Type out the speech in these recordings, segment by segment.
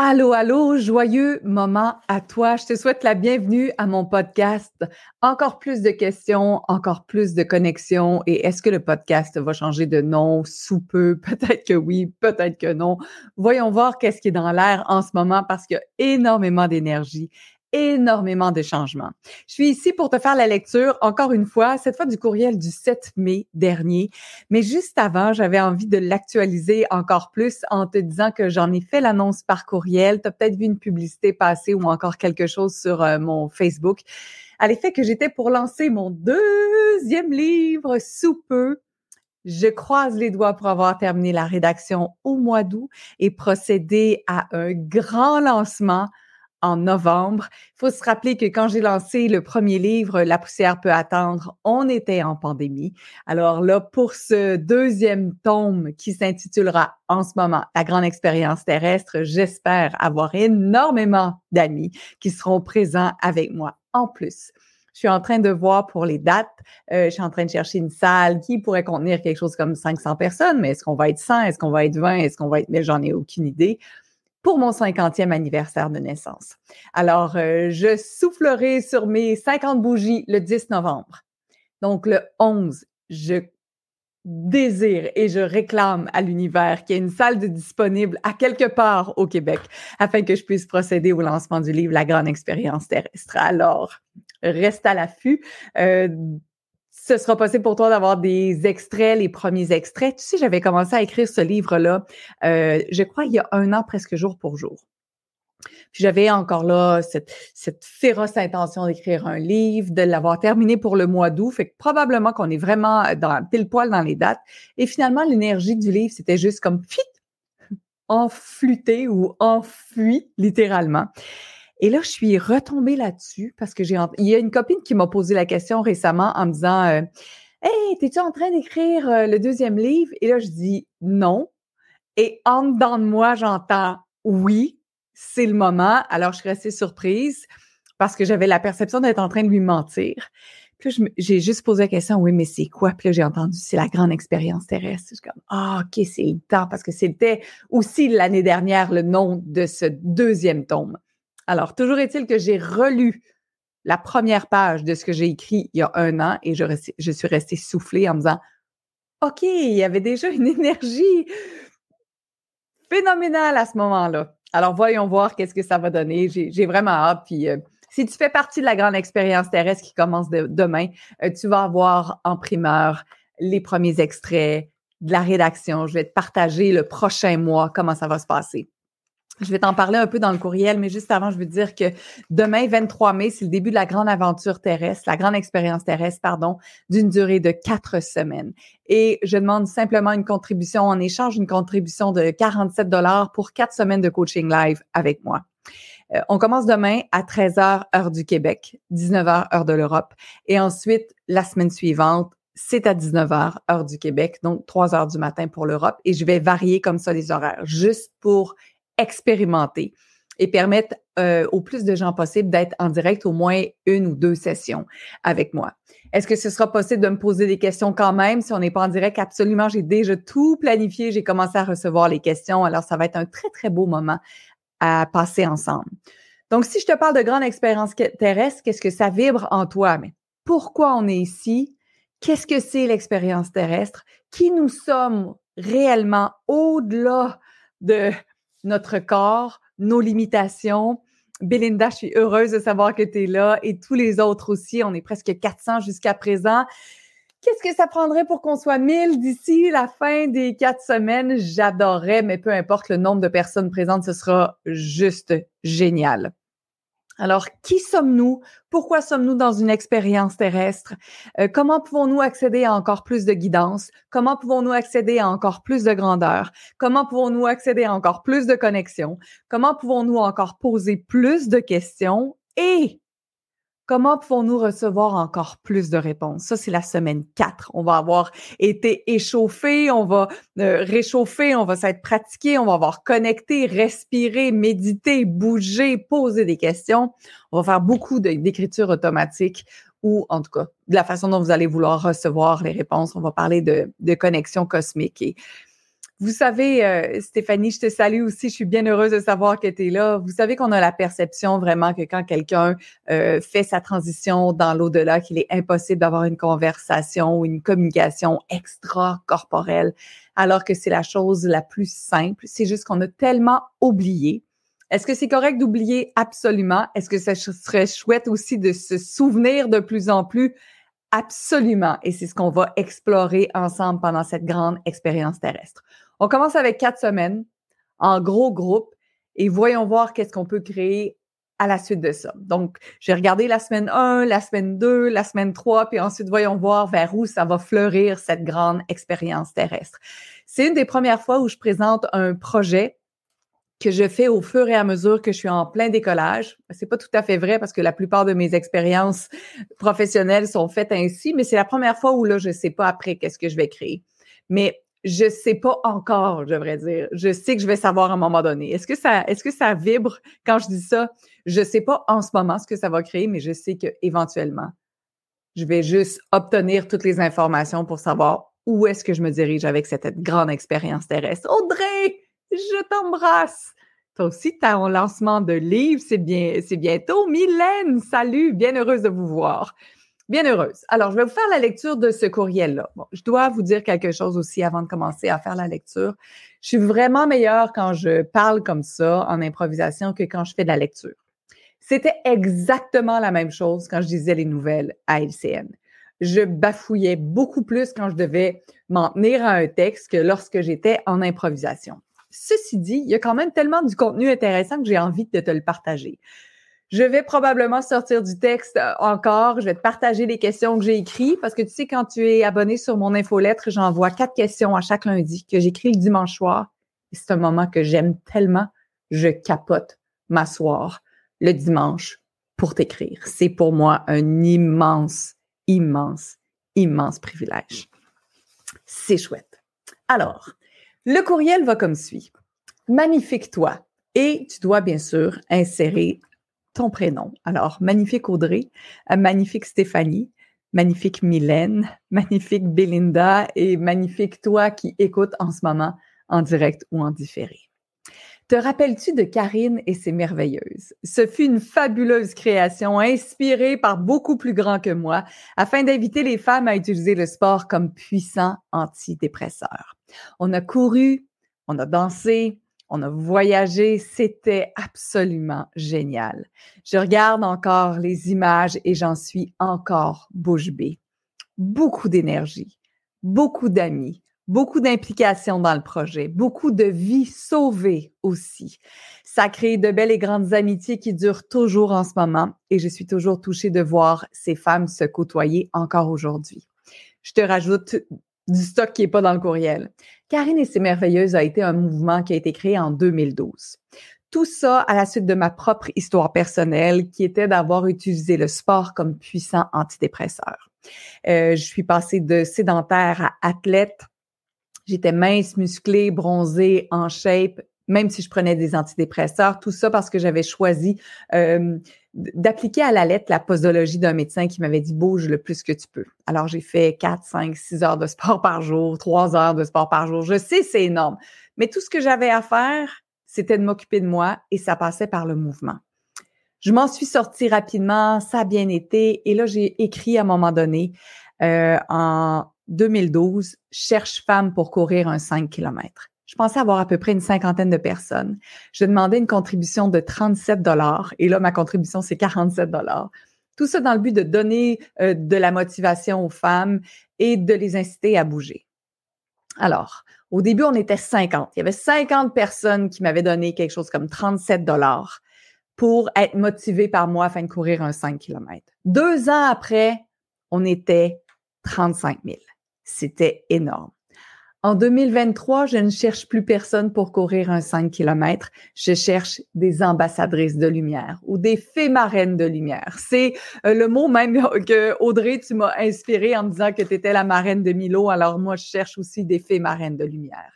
Allô, allô, joyeux moment à toi. Je te souhaite la bienvenue à mon podcast. Encore plus de questions, encore plus de connexions. Et est-ce que le podcast va changer de nom? Sous peu? Peut-être que oui, peut-être que non. Voyons voir qu'est-ce qui est dans l'air en ce moment parce qu'il y a énormément d'énergie énormément de changements. Je suis ici pour te faire la lecture, encore une fois, cette fois du courriel du 7 mai dernier. Mais juste avant, j'avais envie de l'actualiser encore plus en te disant que j'en ai fait l'annonce par courriel. Tu as peut-être vu une publicité passer ou encore quelque chose sur euh, mon Facebook à l'effet que j'étais pour lancer mon deuxième livre sous peu. Je croise les doigts pour avoir terminé la rédaction au mois d'août et procéder à un grand lancement en novembre. Il faut se rappeler que quand j'ai lancé le premier livre, La poussière peut attendre, on était en pandémie. Alors là, pour ce deuxième tome qui s'intitulera en ce moment La grande expérience terrestre, j'espère avoir énormément d'amis qui seront présents avec moi en plus. Je suis en train de voir pour les dates. Euh, je suis en train de chercher une salle qui pourrait contenir quelque chose comme 500 personnes, mais est-ce qu'on va être 100? Est-ce qu'on va être 20? Est-ce qu'on va être... Mais j'en ai aucune idée pour mon 50e anniversaire de naissance. Alors, euh, je soufflerai sur mes 50 bougies le 10 novembre. Donc, le 11, je désire et je réclame à l'univers qu'il y ait une salle de disponible à quelque part au Québec afin que je puisse procéder au lancement du livre La grande expérience terrestre. Alors, reste à l'affût. Euh, ce sera possible pour toi d'avoir des extraits, les premiers extraits. Tu sais, j'avais commencé à écrire ce livre-là, euh, je crois, il y a un an, presque jour pour jour. Puis j'avais encore là cette, cette féroce intention d'écrire un livre, de l'avoir terminé pour le mois d'août. Fait que probablement qu'on est vraiment dans pile poil dans les dates. Et finalement, l'énergie du livre, c'était juste comme fit, enflûté ou enfui, littéralement. Et là, je suis retombée là-dessus parce que j'ai il y a une copine qui m'a posé la question récemment en me disant euh, Hey, es-tu en train d'écrire euh, le deuxième livre? Et là, je dis non. Et en dedans de moi, j'entends oui, c'est le moment. Alors, je suis restée surprise parce que j'avais la perception d'être en train de lui mentir. Puis j'ai juste posé la question, oui, mais c'est quoi? Puis là, j'ai entendu, c'est la grande expérience terrestre. Je suis comme, ah, OK, c'est le temps, parce que c'était aussi l'année dernière le nom de ce deuxième tome. Alors, toujours est-il que j'ai relu la première page de ce que j'ai écrit il y a un an et je, suis restée soufflée en me disant OK, il y avait déjà une énergie phénoménale à ce moment-là. Alors, voyons voir qu'est-ce que ça va donner. J'ai vraiment hâte. Puis, euh, si tu fais partie de la grande expérience terrestre qui commence demain, euh, tu vas avoir en primeur les premiers extraits de la rédaction. Je vais te partager le prochain mois comment ça va se passer. Je vais t'en parler un peu dans le courriel, mais juste avant, je veux dire que demain, 23 mai, c'est le début de la grande aventure terrestre, la grande expérience terrestre, pardon, d'une durée de quatre semaines. Et je demande simplement une contribution en échange, une contribution de 47 dollars pour quatre semaines de coaching live avec moi. Euh, on commence demain à 13h heure du Québec, 19h heure de l'Europe. Et ensuite, la semaine suivante, c'est à 19h heure du Québec, donc 3 heures du matin pour l'Europe. Et je vais varier comme ça les horaires, juste pour expérimenter et permettre euh, au plus de gens possible d'être en direct au moins une ou deux sessions avec moi. Est-ce que ce sera possible de me poser des questions quand même? Si on n'est pas en direct? Absolument, j'ai déjà tout planifié, j'ai commencé à recevoir les questions, alors ça va être un très, très beau moment à passer ensemble. Donc, si je te parle de grande expérience terrestre, qu'est-ce que ça vibre en toi? Mais pourquoi on est ici? Qu'est-ce que c'est l'expérience terrestre? Qui nous sommes réellement au-delà de notre corps, nos limitations. Belinda, je suis heureuse de savoir que tu es là et tous les autres aussi. On est presque 400 jusqu'à présent. Qu'est-ce que ça prendrait pour qu'on soit 1000 d'ici la fin des quatre semaines? J'adorerais, mais peu importe le nombre de personnes présentes, ce sera juste génial. Alors, qui sommes-nous? Pourquoi sommes-nous dans une expérience terrestre? Euh, comment pouvons-nous accéder à encore plus de guidance? Comment pouvons-nous accéder à encore plus de grandeur? Comment pouvons-nous accéder à encore plus de connexion? Comment pouvons-nous encore poser plus de questions? Et Comment pouvons-nous recevoir encore plus de réponses? Ça, c'est la semaine 4. On va avoir été échauffé, on va euh, réchauffer, on va s'être pratiqué, on va avoir connecté, respiré, médité, bouger, poser des questions. On va faire beaucoup d'écriture automatique ou en tout cas de la façon dont vous allez vouloir recevoir les réponses. On va parler de, de connexion cosmique et Vous savez, euh, Stéphanie, je te salue aussi. Je suis bien heureuse de savoir que tu es là. Vous savez qu'on a la perception vraiment que quand quelqu'un euh, fait sa transition dans l'au-delà, qu'il est impossible d'avoir une conversation ou une communication extra-corporelle, alors que c'est la chose la plus simple. C'est juste qu'on a tellement oublié. Est-ce que c'est correct d'oublier? Absolument. Est-ce que ça serait chouette aussi de se souvenir de plus en plus? Absolument. Et c'est ce qu'on va explorer ensemble pendant cette grande expérience terrestre. On commence avec quatre semaines en gros groupe et voyons voir qu'est-ce qu'on peut créer à la suite de ça. Donc, j'ai regardé la semaine 1, la semaine 2, la semaine 3, puis ensuite, voyons voir vers où ça va fleurir cette grande expérience terrestre. C'est une des premières fois où je présente un projet que je fais au fur et à mesure que je suis en plein décollage. C'est pas tout à fait vrai parce que la plupart de mes expériences professionnelles sont faites ainsi, mais c'est la première fois où là, je sais pas après qu'est-ce que je vais créer. Mais je sais pas encore, je devrais dire. Je sais que je vais savoir à un moment donné. Est-ce que ça, est-ce que ça vibre quand je dis ça? Je sais pas en ce moment ce que ça va créer, mais je sais que éventuellement, je vais juste obtenir toutes les informations pour savoir où est-ce que je me dirige avec cette grande expérience terrestre. Audrey, je t'embrasse. Toi aussi, tu as un lancement de livre, c'est bien, c'est bientôt. Mylène, salut, bien heureuse de vous voir. Bien heureuse. Alors, je vais vous faire la lecture de ce courriel-là. Bon, je dois vous dire quelque chose aussi avant de commencer à faire la lecture. Je suis vraiment meilleure quand je parle comme ça en improvisation que quand je fais de la lecture. C'était exactement la même chose quand je disais les nouvelles à LCN. Je bafouillais beaucoup plus quand je devais m'en tenir à un texte que lorsque j'étais en improvisation. Ceci dit, il y a quand même tellement du contenu intéressant que j'ai envie de te le partager. Je vais probablement sortir du texte euh, encore. Je vais te partager les questions que j'ai écrites parce que tu sais, quand tu es abonné sur mon infolettre, j'envoie quatre questions à chaque lundi que j'écris le dimanche soir. C'est un moment que j'aime tellement. Je capote m'asseoir le dimanche pour t'écrire. C'est pour moi un immense, immense, immense privilège. C'est chouette. Alors, le courriel va comme suit. Magnifique toi. Et tu dois bien sûr insérer ton prénom. Alors, magnifique Audrey, euh, magnifique Stéphanie, magnifique Mylène, magnifique Belinda et magnifique toi qui écoutes en ce moment en direct ou en différé. Te rappelles-tu de Karine et ses merveilleuses? Ce fut une fabuleuse création inspirée par beaucoup plus grand que moi afin d'inviter les femmes à utiliser le sport comme puissant antidépresseur. On a couru, on a dansé, on a voyagé, c'était absolument génial. Je regarde encore les images et j'en suis encore bouche bée. Beaucoup d'énergie, beaucoup d'amis, beaucoup d'implications dans le projet, beaucoup de vies sauvées aussi. Ça crée de belles et grandes amitiés qui durent toujours en ce moment et je suis toujours touchée de voir ces femmes se côtoyer encore aujourd'hui. Je te rajoute du stock qui n'est pas dans le courriel. Karine et ses merveilleuses a été un mouvement qui a été créé en 2012. Tout ça à la suite de ma propre histoire personnelle qui était d'avoir utilisé le sport comme puissant antidépresseur. Euh, je suis passée de sédentaire à athlète. J'étais mince, musclée, bronzée, en shape, même si je prenais des antidépresseurs, tout ça parce que j'avais choisi euh, d'appliquer à la lettre la posologie d'un médecin qui m'avait dit bouge le plus que tu peux. Alors j'ai fait 4, 5, 6 heures de sport par jour, 3 heures de sport par jour. Je sais, c'est énorme. Mais tout ce que j'avais à faire, c'était de m'occuper de moi et ça passait par le mouvement. Je m'en suis sortie rapidement, ça a bien été. Et là, j'ai écrit à un moment donné, euh, en 2012, Cherche femme pour courir un 5 km. Je pensais avoir à peu près une cinquantaine de personnes. Je demandais une contribution de 37 dollars et là, ma contribution, c'est 47 dollars. Tout ça dans le but de donner euh, de la motivation aux femmes et de les inciter à bouger. Alors, au début, on était 50. Il y avait 50 personnes qui m'avaient donné quelque chose comme 37 dollars pour être motivées par moi afin de courir un 5 km. Deux ans après, on était 35 000. C'était énorme. En 2023, je ne cherche plus personne pour courir un 5 km. Je cherche des ambassadrices de lumière ou des fées marraines de lumière. C'est euh, le mot même que Audrey, tu m'as inspiré en me disant que tu étais la marraine de Milo. Alors moi, je cherche aussi des fées marraines de lumière.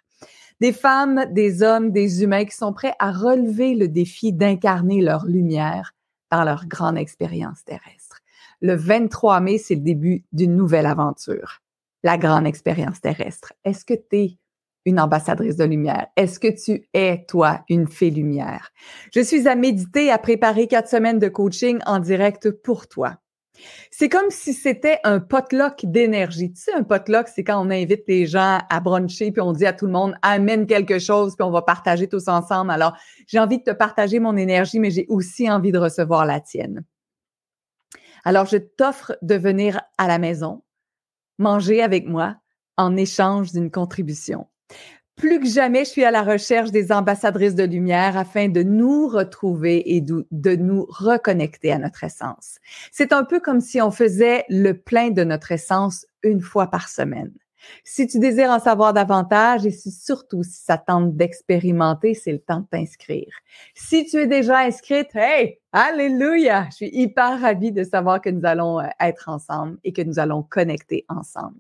Des femmes, des hommes, des humains qui sont prêts à relever le défi d'incarner leur lumière par leur grande expérience terrestre. Le 23 mai, c'est le début d'une nouvelle aventure la grande expérience terrestre. Est-ce que tu es une ambassadrice de lumière? Est-ce que tu es, toi, une fée lumière? Je suis à méditer, à préparer quatre semaines de coaching en direct pour toi. C'est comme si c'était un potluck d'énergie. Tu sais, un potluck, c'est quand on invite les gens à bruncher, puis on dit à tout le monde, amène quelque chose, puis on va partager tous ensemble. Alors, j'ai envie de te partager mon énergie, mais j'ai aussi envie de recevoir la tienne. Alors, je t'offre de venir à la maison, manger avec moi en échange d'une contribution. Plus que jamais, je suis à la recherche des ambassadrices de lumière afin de nous retrouver et de, nous reconnecter à notre essence. C'est un peu comme si on faisait le plein de notre essence une fois par semaine. Si tu désires en savoir davantage et surtout si ça tente d'expérimenter, c'est le temps de t'inscrire. Si tu es déjà inscrite, hey, alléluia! Je suis hyper ravie de savoir que nous allons euh, être ensemble et que nous allons connecter ensemble.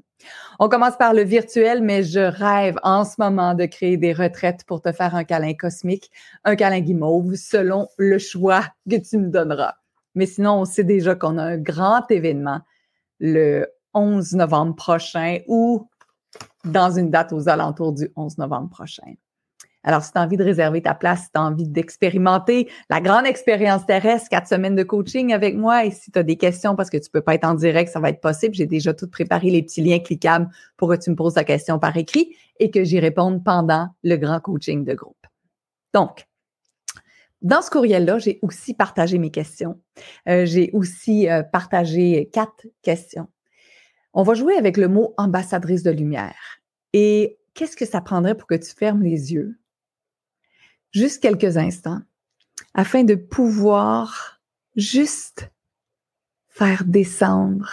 On commence par le virtuel, mais je rêve en ce moment de créer des retraites pour te faire un câlin cosmique, un câlin guimauve, selon le choix que tu me donneras. Mais sinon, on sait déjà qu'on a un grand événement le 11 novembre prochain ou dans une date aux alentours du 11 novembre prochain. Alors, si tu as envie de réserver ta place, si tu as envie d'expérimenter la grande expérience terrestre, quatre semaines de coaching avec moi, et si tu as des questions parce que tu peux pas être en direct, ça va être possible. J'ai déjà tout préparé les petits liens cliquables pour que tu me poses ta question par écrit et que j'y réponde pendant le grand coaching de groupe. Donc, dans ce courriel-là, j'ai aussi partagé mes questions. Euh, j'ai aussi euh, partagé quatre questions. On va jouer avec le mot ambassadrice de lumière. Et qu'est-ce que ça prendrait pour que tu fermes les yeux juste quelques instants afin de pouvoir juste faire descendre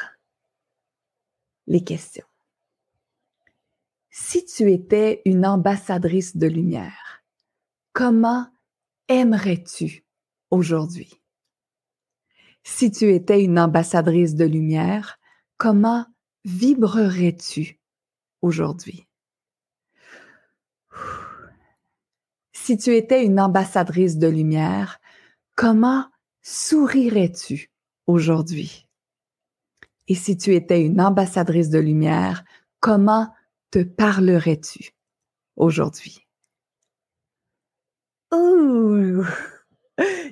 les questions? Si tu étais une ambassadrice de lumière, comment aimerais-tu aujourd'hui? Si tu étais une ambassadrice de lumière, comment vibrerais-tu aujourd'hui? Si tu étais une ambassadrice de lumière, comment sourirais-tu aujourd'hui? Et si tu étais une ambassadrice de lumière, comment te parlerais-tu aujourd'hui? Ouh!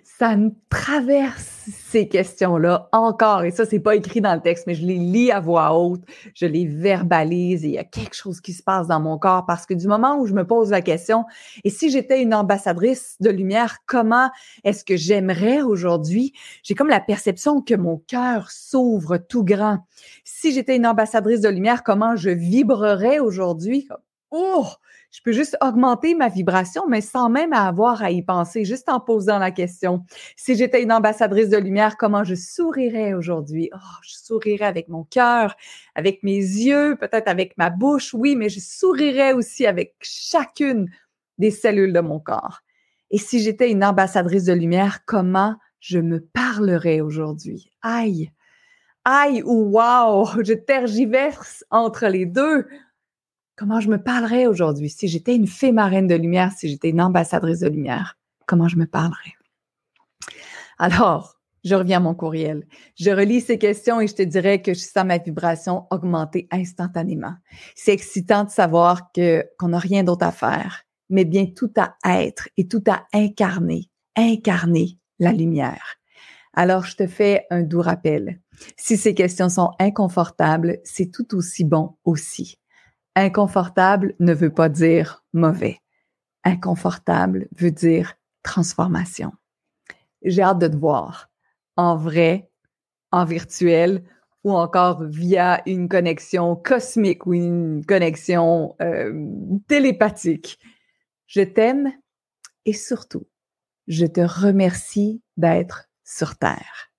Ça me traverse ces questions-là encore. Et ça, c'est pas écrit dans le texte, mais je les lis à voix haute, je les verbalise et il y a quelque chose qui se passe dans mon corps parce que du moment où je me pose la question, et si j'étais une ambassadrice de lumière, comment est-ce que j'aimerais aujourd'hui? J'ai comme la perception que mon cœur s'ouvre tout grand. Si j'étais une ambassadrice de lumière, comment je vibrerais aujourd'hui? Oh, je peux juste augmenter ma vibration, mais sans même avoir à y penser, juste en posant la question. Si j'étais une ambassadrice de lumière, comment je sourirais aujourd'hui? Oh, je sourirais avec mon cœur, avec mes yeux, peut-être avec ma bouche, oui, mais je sourirais aussi avec chacune des cellules de mon corps. Et si j'étais une ambassadrice de lumière, comment je me parlerais aujourd'hui? Aïe! Aïe ou wow! Je tergiverse entre les deux comment je me parlerais aujourd'hui? Si j'étais une fée marraine de lumière, si j'étais une ambassadrice de lumière, comment je me parlerais? Alors, je reviens à mon courriel. Je relis ces questions et je te dirais que je sens ma vibration augmenter instantanément. C'est excitant de savoir que qu'on n'a rien d'autre à faire, mais bien tout à être et tout à incarner, incarner la lumière. Alors, je te fais un doux rappel. Si ces questions sont inconfortables, c'est tout aussi bon aussi. Inconfortable ne veut pas dire mauvais. Inconfortable veut dire transformation. J'ai hâte de te voir en vrai, en virtuel ou encore via une connexion cosmique ou une connexion euh, télépathique. Je t'aime et surtout, je te remercie d'être sur Terre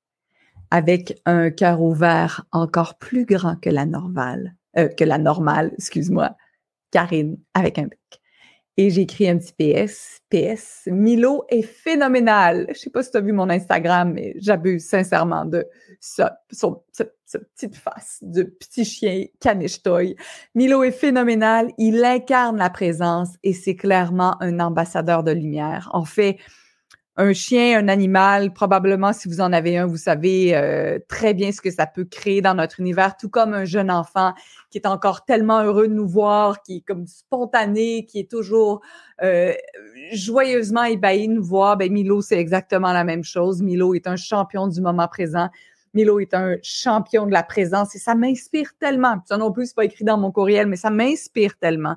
avec un cœur ouvert encore plus grand que la normale euh, que la normale, excuse-moi, Karine avec un bec. Et j'ai écrit un petit PS. PS, Milo est phénoménal. Je sais pas si tu as vu mon Instagram, mais j'abuse sincèrement de ça, petite face de petit chien caniche Milo est phénoménal. Il incarne la présence et c'est clairement un ambassadeur de lumière. En fait, un chien, un animal, probablement si vous en avez un, vous savez euh, très bien ce que ça peut créer dans notre univers, tout comme un jeune enfant qui est encore tellement heureux de nous voir, qui est comme spontané, qui est toujours euh, joyeusement ébahi de nous voir. Ben Milo, c'est exactement la même chose. Milo est un champion du moment présent. Milo est un champion de la présence et ça m'inspire tellement. Ça non plus, c'est pas écrit dans mon courriel, mais ça m'inspire tellement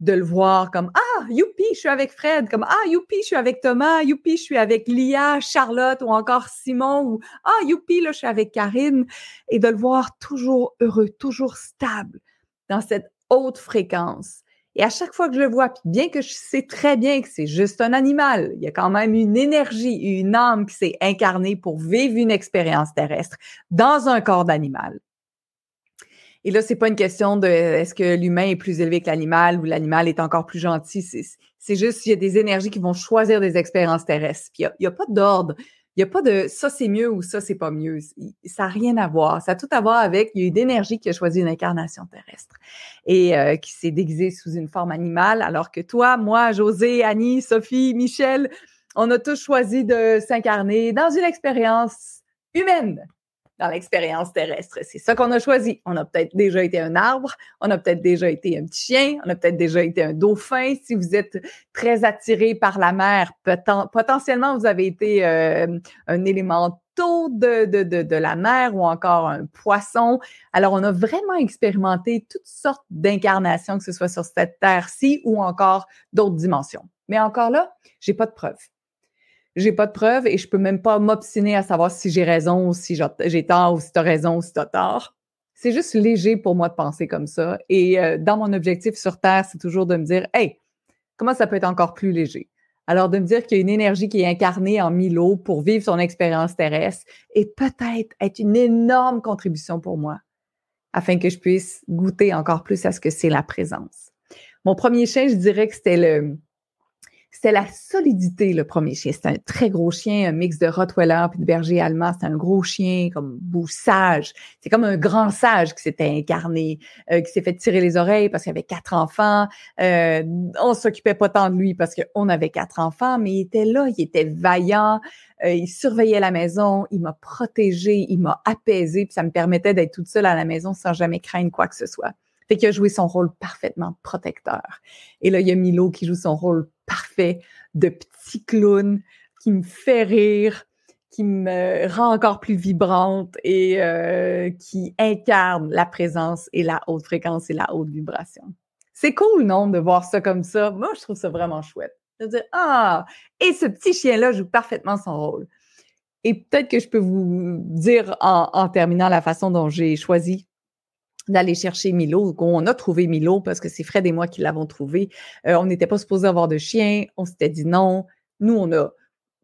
de le voir comme ah youpi je suis avec Fred comme ah youpi je suis avec Thomas youpi je suis avec Lia Charlotte ou encore Simon ou ah youpi là je suis avec Karine. Et de le voir toujours heureux toujours stable dans cette haute fréquence. Et à chaque fois que je le vois puis bien que je sais très bien que c'est juste un animal il y a quand même une énergie une âme qui s'est incarnée pour vivre une expérience terrestre dans un corps d'animal et là, c'est pas une question de est-ce que l'humain est plus élevé que l'animal ou l'animal est encore plus gentil. C'est juste qu'il y a des énergies qui vont choisir des expériences terrestres. Puis il n'y a, pas d'ordre. Il n'y a pas de ça c'est mieux ou ça c'est pas mieux. Ça n'a rien à voir. Ça a tout à voir avec il y a eu d'énergie qui a choisi une incarnation terrestre et euh, qui s'est déguisée sous une forme animale, alors que toi, moi, José, Annie, Sophie, Michel, on a tous choisi de s'incarner dans une expérience humaine dans l'expérience terrestre. C'est ça qu'on a choisi. On a peut-être déjà été un arbre, on a peut-être déjà été un petit chien, on a peut-être déjà été un dauphin. Si vous êtes très attiré par la mer, potentiellement vous avez été euh, un élément de, de, de, de, la mer ou encore un poisson. Alors, on a vraiment expérimenté toutes sortes d'incarnations, que ce soit sur cette terre-ci ou encore d'autres dimensions. Mais encore là, j'ai pas de preuves j'ai pas de preuves et je peux même pas m'obstiner à savoir si j'ai raison ou si j'ai tort ou si tu as raison ou si tu as tort. C'est juste léger pour moi de penser comme ça. Et euh, dans mon objectif sur Terre, c'est toujours de me dire, hey, comment ça peut être encore plus léger? Alors, de me dire qu'il y a une énergie qui est incarnée en Milo pour vivre son expérience terrestre et peut-être être une énorme contribution pour moi afin que je puisse goûter encore plus à ce que c'est la présence. Mon premier chien, je dirais que c'était le, c'était la solidité, le premier chien. C'était un très gros chien, un mix de Rottweiler puis de berger allemand. C'était un gros chien, comme beau sage. C'est comme un grand sage qui s'était incarné, euh, qui s'est fait tirer les oreilles parce qu'il avait quatre enfants. Euh, on s'occupait pas tant de lui parce qu'on avait quatre enfants, mais il était là, il était vaillant. Euh, il surveillait la maison, il m'a protégé, il m'a apaisé, puis ça me permettait d'être toute seule à la maison sans jamais craindre quoi que ce soit. Fait qu'il a joué son rôle parfaitement protecteur. Et là, il y a Milo qui joue son rôle parfait de petit clown qui me fait rire, qui me rend encore plus vibrante et euh, qui incarne la présence et la haute fréquence et la haute vibration. C'est cool, non, de voir ça comme ça. Moi, je trouve ça vraiment chouette. De dire, ah, et ce petit chien-là joue parfaitement son rôle. Et peut-être que je peux vous dire en, en terminant la façon dont j'ai choisi d'aller chercher Milo. On a trouvé Milo parce que c'est Fred et moi qui l'avons trouvé. Euh, on n'était pas supposé avoir de chien. On s'était dit non. Nous, on a,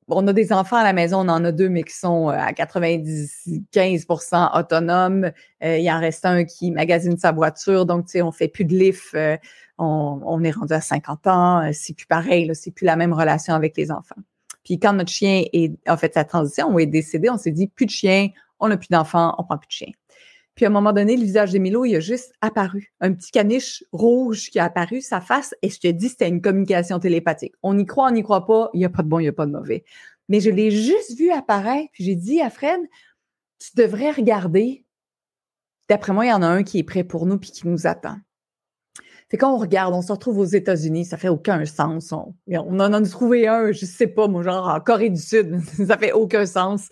on a des enfants à la maison. On en a deux, mais qui sont euh, à 95% autonomes. Euh, il en reste un qui magasine sa voiture. Donc, tu sais, on fait plus de lift. On, est rendu à 50 ans. C'est plus pareil. C'est plus la même relation avec les enfants. Puis quand notre chien est, en fait, sa transition ou est décédé, on s'est dit plus de chien, on n'a plus d'enfants, on prend plus de chien. Puis à un moment donné, le visage de Milo, il a juste apparu. Un petit caniche rouge qui a apparu, sa face, et je te dis, c'était une communication télépathique. On y croit, on n'y croit pas, il n'y a pas de bon, il n'y a pas de mauvais. Mais je l'ai juste vu apparaître, puis j'ai dit à Fred, tu devrais regarder. D'après moi, il y en a un qui est prêt pour nous puis qui nous attend. C'est quand on regarde, on se retrouve aux États-Unis, ça fait aucun sens. On, on en a trouvé un, je sais pas, moi, genre en Corée du Sud, ça fait aucun sens.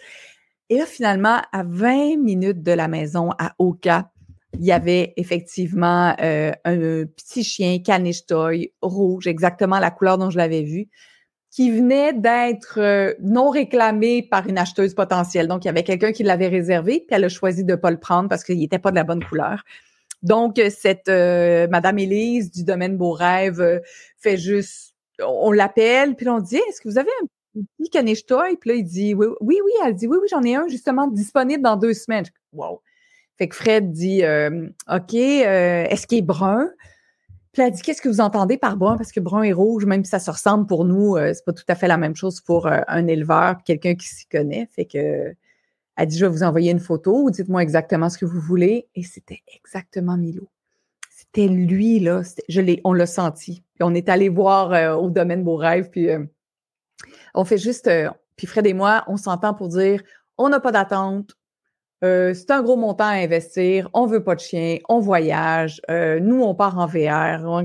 Et là, finalement, à 20 minutes de la maison à Oka, il y avait effectivement euh, un petit chien caniche toy rouge, exactement la couleur dont je l'avais vu, qui venait d'être euh, non réclamé par une acheteuse potentielle. Donc, il y avait quelqu'un qui l'avait réservé, puis elle a choisi de ne pas le prendre parce qu'il n'était pas de la bonne couleur. Donc, cette euh, Madame Élise du domaine Beau Rêve fait juste, on l'appelle, puis on dit, est-ce que vous avez un dit caniche toy, puis là, il dit oui, oui, oui, elle dit oui, oui, j'en ai un justement disponible dans deux semaines. Wow. Fait que Fred dit euh, OK, euh, est-ce qu'il est brun? Puis elle dit Qu'est-ce que vous entendez par brun? Parce que brun et rouge, même si ça se ressemble pour nous, euh, c'est pas tout à fait la même chose pour un éleveur quelqu'un qui s'y connaît. Fait que elle dit Je vais vous envoyer une photo, dites-moi exactement ce que vous voulez. Et c'était exactement Milo. C'était lui, là. Je on l'a senti. Puis on est allé voir au domaine Beau Rêve, puis On fait juste, euh, puis Fred et moi, on s'entend pour dire, on n'a pas d'attente, euh, c'est un gros montant à investir, on veut pas de chien, on voyage, euh, nous, on part en VR.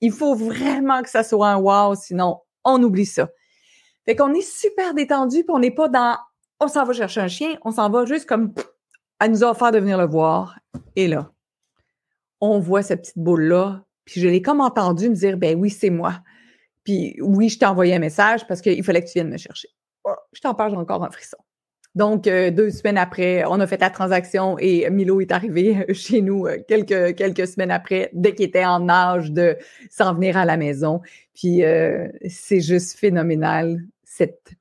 il faut vraiment que ça soit un wow, sinon, on oublie ça. Fait qu'on est super détendu, puis on n'est pas dans, on s'en va chercher un chien, on s'en va juste comme, à nous offrir de venir le voir. Et là, on voit cette petite boule-là, puis je l'ai comme entendu me dire, ben oui, c'est moi. Puis oui, je t'ai envoyé un message parce qu'il fallait que tu viennes me chercher. Oh, je t'en parle, encore un frisson. Donc, euh, deux semaines après, on a fait la transaction et Milo est arrivé chez nous euh, quelques, semaines après, dès qu'il était en âge de s'en venir à la maison. Puis, euh, c'est juste phénoménal, cette,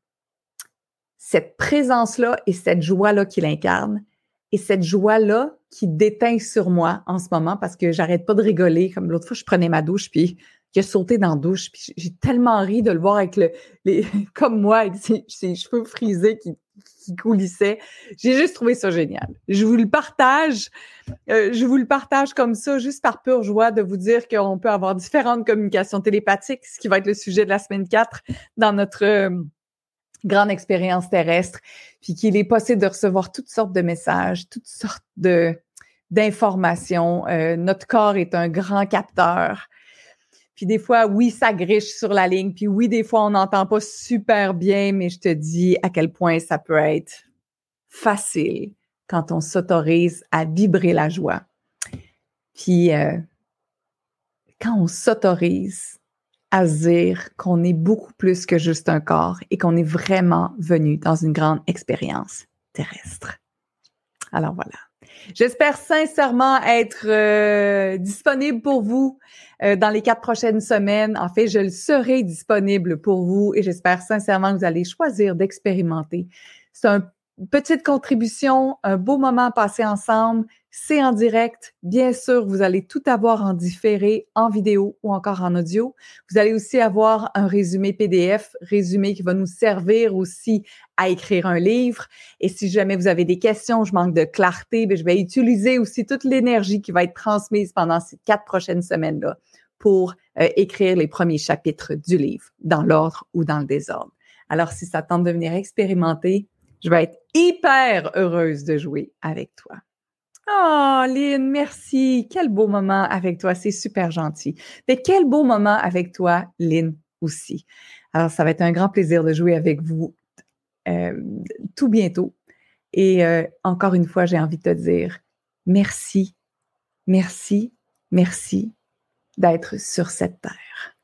cette présence-là et cette joie-là qu'il incarne et cette joie-là qui déteint sur moi en ce moment parce que j'arrête pas de rigoler. Comme l'autre fois, je prenais ma douche, puis qui a sauté dans la douche. Puis j'ai tellement ri de le voir avec le, les, comme moi, avec ses, cheveux frisés qui, qui coulissaient. J'ai juste trouvé ça génial. Je vous le partage. Euh, je vous le partage comme ça, juste par pure joie de vous dire qu'on peut avoir différentes communications télépathiques, ce qui va être le sujet de la semaine 4 dans notre euh, grande expérience terrestre, puis qu'il est possible de recevoir toutes sortes de messages, toutes sortes de d'informations. Euh, notre corps est un grand capteur. Puis des fois, oui, ça griche sur la ligne. Puis oui, des fois, on n'entend pas super bien, mais je te dis à quel point ça peut être facile quand on s'autorise à vibrer la joie. Puis euh, quand on s'autorise à dire qu'on est beaucoup plus que juste un corps et qu'on est vraiment venu dans une grande expérience terrestre. Alors voilà. J'espère sincèrement être euh, disponible pour vous euh, dans les quatre prochaines semaines. En fait, je le serai disponible pour vous et j'espère sincèrement que vous allez choisir d'expérimenter. C'est une petite contribution, un beau moment passé ensemble. C'est en direct. Bien sûr, vous allez tout avoir en différé, en vidéo ou encore en audio. Vous allez aussi avoir un résumé PDF, résumé qui va nous servir aussi à écrire un livre. Et si jamais vous avez des questions, je manque de clarté, bien, je vais utiliser aussi toute l'énergie qui va être transmise pendant ces quatre prochaines semaines-là pour euh, écrire les premiers chapitres du livre, dans l'ordre ou dans le désordre. Alors, si ça tente de venir expérimenter, je vais être hyper heureuse de jouer avec toi. Oh, Lynn, merci. Quel beau moment avec toi. C'est super gentil. Mais quel beau moment avec toi, Lynn, aussi. Alors, ça va être un grand plaisir de jouer avec vous euh, tout bientôt. Et euh, encore une fois, j'ai envie de te dire merci, merci, merci d'être sur cette terre.